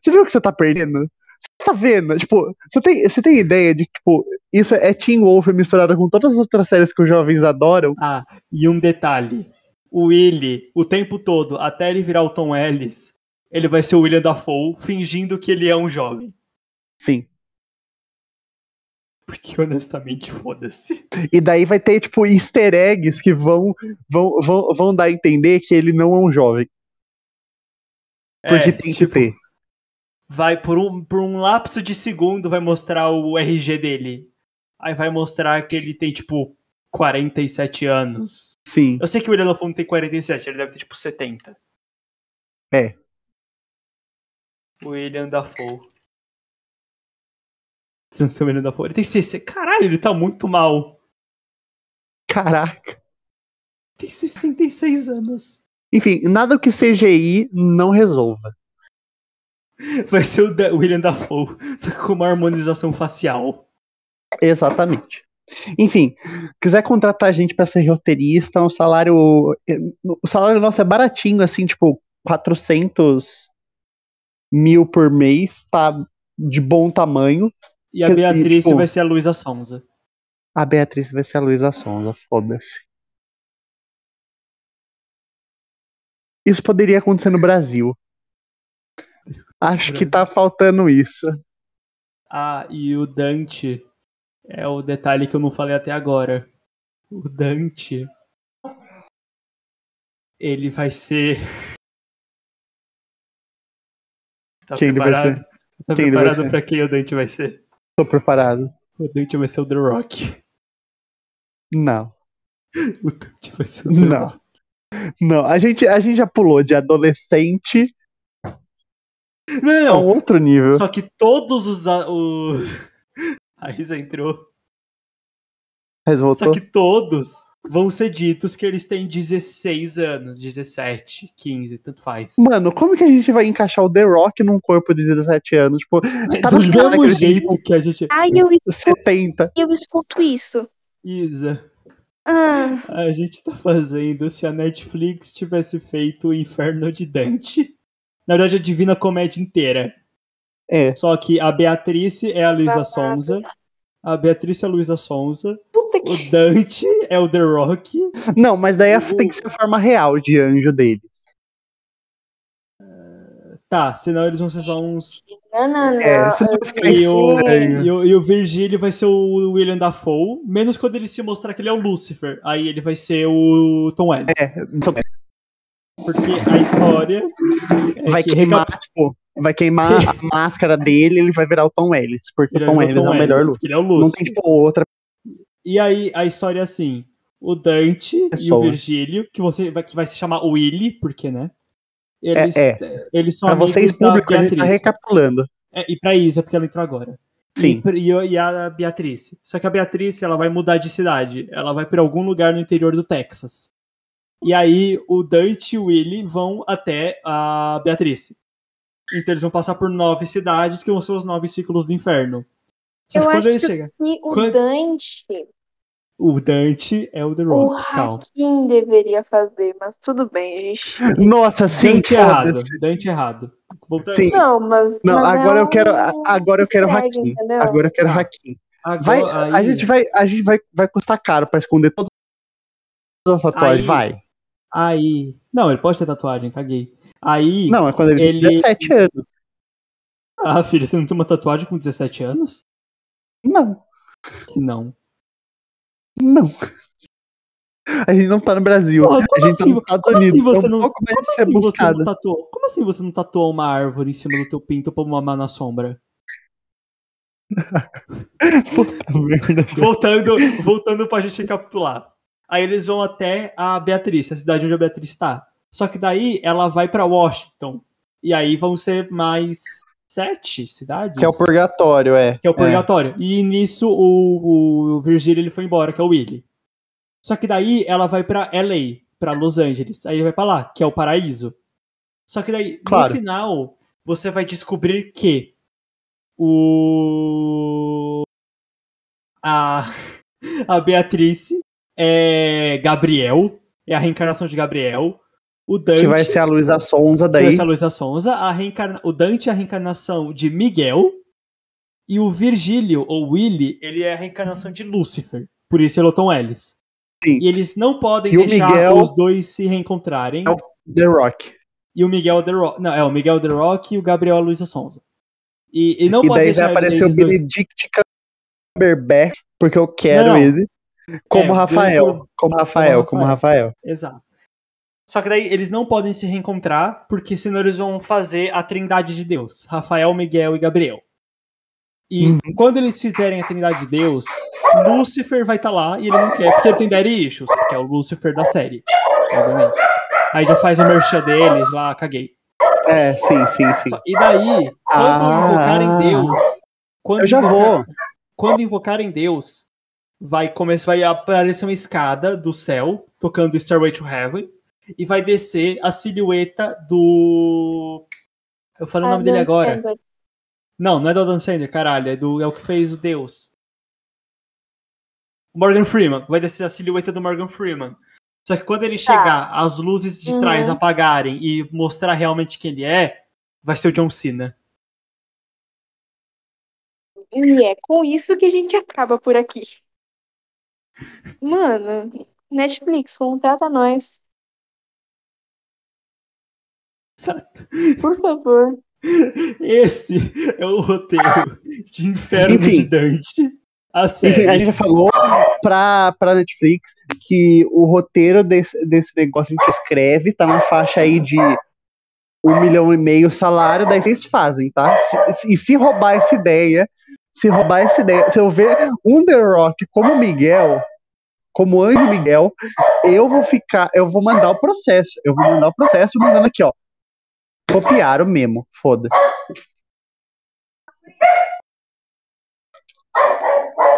Você viu o que você tá perdendo? Você tá vendo? Tipo, você tem, você tem ideia de que, tipo, isso é Teen Wolf misturado com todas as outras séries que os jovens adoram? Ah, e um detalhe. O Willy, o tempo todo, até ele virar o Tom Ellis, ele vai ser o William Dafoe fingindo que ele é um jovem. Sim. Porque honestamente, foda-se. E daí vai ter, tipo, easter eggs que vão, vão, vão, vão dar a entender que ele não é um jovem. Porque É, tem tipo, que ter. Vai por um, por um lapso de segundo, vai mostrar o RG dele. Aí vai mostrar que ele tem, tipo, 47 anos. Sim. Eu sei que o William Dafoe não tem 47, ele deve ter, tipo, 70. É. William Dafoe. Não sei o William Dafoe. Ele tem 60. Caralho, ele tá muito mal. Caraca. Tem 66 anos. Enfim, nada que CGI não resolva. Vai ser o Da- William Dafoe, só que com uma harmonização facial. Exatamente. Enfim, quiser contratar a gente pra ser roteirista, um salário. O salário nosso é baratinho, assim, tipo, 400 mil por mês, tá de bom tamanho. E a Que- e, Beatriz tipo- vai ser a Luísa Sonza. A Beatriz vai ser a Luísa Sonza, foda-se. Isso poderia acontecer no Brasil. Acho que tá faltando isso. Ah, e o Dante é o detalhe que eu não falei até agora. O Dante. Ele vai ser. Tá Quem ele vai preparado? Tá Quem ele vai preparado ser? pra quem o Dante vai ser? Tô preparado. O Dante vai ser o The Rock. Não. O Dante vai ser o The Não. Rock. Não, a gente, a gente já pulou de adolescente a um Não, outro nível. só que todos os. a- os... A Isa entrou. Mas voltou. Só que todos vão ser ditos que eles têm 16 anos, 17, 15, tanto faz. Mano, como que a gente vai encaixar o The Rock num corpo de 17 anos? Tipo, tá Do mesmo que jeito que a gente. Ai, eu, tipo, 70. eu escuto isso. Isa, Ah, a gente tá fazendo se a Netflix tivesse feito o Inferno de Dante. Na verdade, a Divina Comédia inteira. É. Só que a Beatriz é a Luísa Sonza. A Beatriz é a Luísa Sonza. puta que. O Dante é o The Rock. Não, mas daí O- tem que ser a forma real de anjo deles. Tá, senão eles vão ser só uns. Não, não, não. É, E o, e, o, e o Virgílio vai ser o William Dafoe, menos quando ele se mostrar que ele é o Lucifer. Aí ele vai ser o Tom Ellis. É, só- Porque a história. é vai que queimar, recap- tipo, vai queimar a máscara dele ele vai virar o Tom Ellis. Porque ele o Tom Ellis é o melhor Ellis, porque Ele é o Não Lucifer. tem, tipo, outra E aí a história é assim: o Dante e o Pessoa. Virgílio, que, você, vai, que vai se chamar Willy, porque, né? Eles, É, eles são Pra vocês público, a gente tá recapitulando. É, e pra Isa, porque ela entrou agora. Sim. E, e, a Beatriz. Só que a Beatriz, ela vai mudar de cidade. Ela vai pra algum lugar no interior do Texas. E aí, o Dante e o Willy vão até a Beatriz. Então, eles vão passar por nove cidades, que vão ser os nove ciclos do inferno. Só que Eu quando acho eles que- o Quando- Dante, O Dante é o The o Rock, calma. Hakim deveria fazer, mas tudo bem, a gente. Nossa, sim, Dante errado. foda-se. Dante errado. Voltando. Sim. Não, mas. Não, mas é agora eu quero, agora eu quero egg, Hakim. entendeu? Agora eu quero. Hakim. Agora, Vai, a aí- gente vai, a gente vai, vai custar caro pra esconder todas as tatuagens, Aí- vai. Aí... Não, ele pode ter tatuagem, caguei. Aí... Não, é quando ele, Ele- tem 17 anos. Ah, filho, você não tem uma tatuagem com 17 anos? Não, Se não. não. A gente não tá no Brasil. Porra, a gente tá assim? nos Estados Como Unidos. assim você é um não- pouco mais Como assim, você não tatuou? Como assim você não tatuou uma árvore em cima do teu pinto pra mamar na sombra? Puta merda. voltando, voltando pra gente recapitular. Aí eles vão até a Beatriz, a cidade onde a Beatriz tá. Só que daí ela vai pra Washington. E aí vão ser mais sete cidades. Que é o purgatório, é. Que é o purgatório. E nisso o, o Virgílio ele foi embora, que é o Willy. Só que daí ela vai pra LA, pra Los Angeles. Aí ele vai pra lá, que é o paraíso. Só que daí, Claro. no final, você vai descobrir que o. A, a Beatriz é Gabriel, é a reencarnação de Gabriel. O Dante Que vai ser a Luísa Sonza que vai daí. ser a Luísa Sonza. A reencarna... O Dante é a reencarnação de Miguel, E o Virgílio, ou Willy, ele é a reencarnação de Lúcifer. Por isso ele é o Tom Ellis. Sim. E eles não podem E deixar Miguel- os dois se reencontrarem. É o The Rock. E o Miguel The Rock. Não, é o Miguel The Rock e o Gabriel Luiza Sonza. E, e não e pode daí vai aparecer o Benedict Cumberbatch, porque eu quero Não. ele. Como É, Rafael. Benedict- Como Rafael, como Rafael. Exato. Só que daí eles não podem se reencontrar, porque senão eles vão fazer a trindade de Deus. Rafael, Miguel e Gabriel. E Uhum. quando eles fizerem a trindade de Deus, Lúcifer vai estar lá e ele não quer, porque ele tem daddy issues, porque é o Lúcifer da série, obviamente. Aí já faz o merchan deles lá, caguei. É, sim, sim, sim. E daí, quando Ah. invocarem Deus, quando Eu já invocar- vou. Quando invocarem Deus, vai começar, vai aparecer uma escada do céu tocando Stairway to Heaven e vai descer a silhueta do Eu falei o nome dele Adam agora. Sandler. Não, não é do Adam Sandler, caralho, é do é o que fez o Deus. Morgan Freeman, vai descer a silhueta do Morgan Freeman. Só que quando ele chegar, as luzes de trás Uhum. apagarem e mostrar realmente quem ele é, vai ser o John Cena. E é com isso que a gente acaba por aqui. Mano, Netflix, contrata nós, Exato. por favor. Esse é o roteiro de Inferno Enfim. de Dante. A série. Enfim, a gente já falou pra, pra Netflix que o roteiro desse, desse negócio a gente escreve, tá na faixa aí de um milhão e meio salário, daí vocês fazem, tá? Se- se- e se roubar essa ideia, se roubar essa ideia, se eu ver um The Rock como Miguel, como Anjo Miguel, eu vou ficar, eu vou mandar o processo. Eu vou mandar o processo mandando aqui, ó. Copiaram mesmo, foda-se.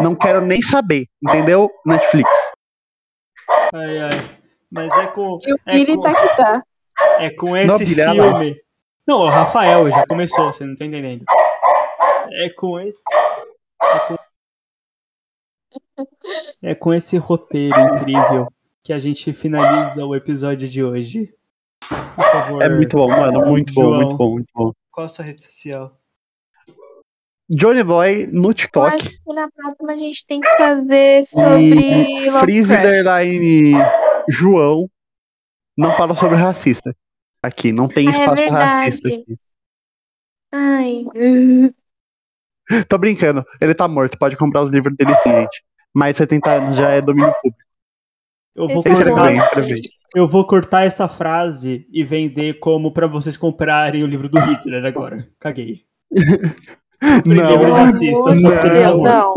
Não quero nem saber, entendeu? Netflix. Ai, ai. Mas é com, E o É Billy com- tá que tá. é com esse Billy, olha lá. filme. Não, o Rafael já começou, você não tá entendendo. É com esse. É com, é com esse roteiro incrível que a gente finaliza o episódio de hoje. Por favor. É muito bom, mano. Muito bom, João. muito bom, muito bom. Qual a sua rede social? Johnny Boy no Eu TikTok. acho que na próxima a gente tem que fazer sobre Freeze. Underline João não fala sobre racista. Aqui, não tem Ah, é espaço pra verdade. racista aqui. Ai. Tô brincando, ele tá morto, pode comprar os livros dele sim, gente. Mais 70 anos já é domínio público. Eu vou, é cortar, eu vou cortar essa frase e vender como pra vocês comprarem o livro do Hitler agora. Caguei. Não, racista, só porque ele tá Não.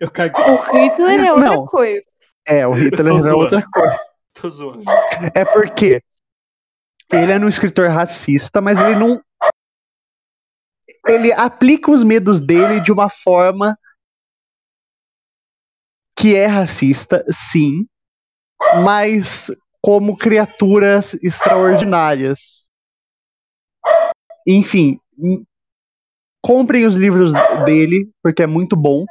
Eu caguei. o Hitler é outra Não. coisa. é, o Hitler é zoando. outra coisa. Tô zoando. É porque ele é um escritor racista, mas ele não. Ele aplica os medos dele de uma forma que é racista, sim, mas como criaturas extraordinárias. Enfim, hum, comprem os livros dele, porque é muito bom.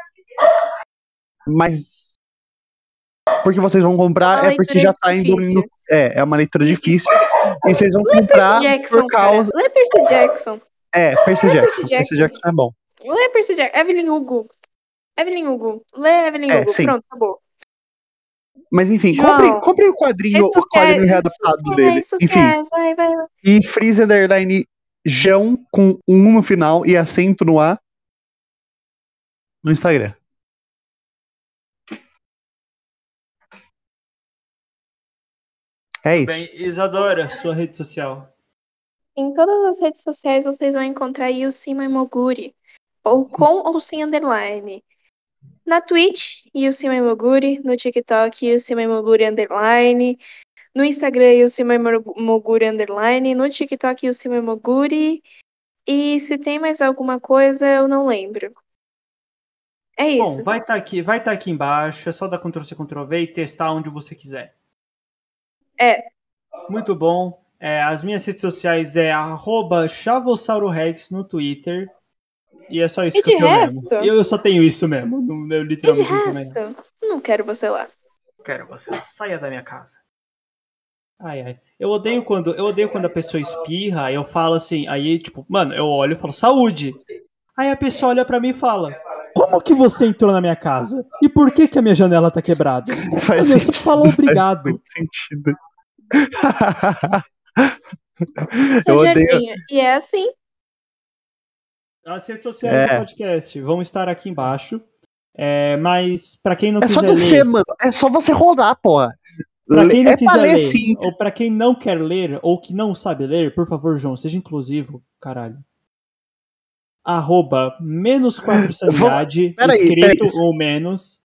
Mas. Porque vocês vão comprar é porque já tá em difícil. domínio. É, é uma leitura difícil. E vocês vão Percy comprar Jackson, por causa. cara. Lê Percy Jackson. É, Percy Lê Jackson. Percy Percy Jackson. Jackson é bom. Lê Percy Jackson. Evelyn Hugo. Evelyn Hugo. Lê Evelyn É, Hugo. sim. Pronto, acabou. Mas enfim, João, comprem, o quadrinho, o quadrinho readaptado dele. Enfim, vai, vai, vai. e Freeze Underline Jão com um no final e acento no A no Instagram. É isso. Bem, Isadora, sua rede social. Em todas as redes sociais vocês vão encontrar Yusima Imoguri. Ou com ou sem underline. Na Twitch, Yusima Imoguri. No TikTok, Yusima Imoguri underline. No Instagram, Yusima Imoguri underline. No TikTok, Yusima Imoguri. E se tem mais alguma coisa, eu não lembro. É isso. Bom, vai estar aqui, vai tá aqui embaixo. É só dar Ctrl C, Ctrl V e testar onde você quiser. É. Muito bom. É, as minhas redes sociais é arroba no Twitter. E é só isso E que de eu tenho resto? mesmo. Eu só tenho isso mesmo. não- Eu E de literalmente não resto, não quero você lá. Quero você. Saia da minha casa. Ai, ai. Eu odeio quando, eu odeio quando a pessoa espirra, eu falo assim, aí, tipo, mano, eu olho e falo, saúde. Aí a pessoa olha pra mim e fala: Como que você entrou na minha casa? E por que que a minha janela tá quebrada? Faz sentido, falou faz obrigado. sentido. Eu odeio. E é assim. As redes sociais É. do podcast vão estar aqui embaixo. É, mas pra quem não É só quiser descer, ler, mano. É só você rodar, porra. pra quem não é quiser ler, ler, sim. ou pra quem não quer ler ou que não sabe ler, por favor, João, seja inclusivo, caralho. Arroba menos 4 sanidade, peraí, escrito peraí. ou menos.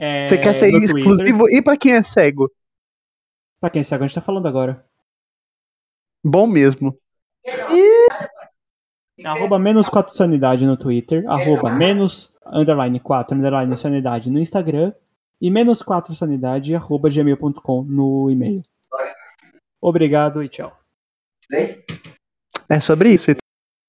é, Você quer ser exclusivo? E pra quem é cego? Pra quem é cego, a gente tá falando agora. Bom mesmo. Arroba menos 4 sanidade no Twitter. Arroba menos underline 4 underline sanidade no Instagram. E menos 4 sanidade arroba gmail.com no e-mail. Obrigado e tchau. É sobre isso.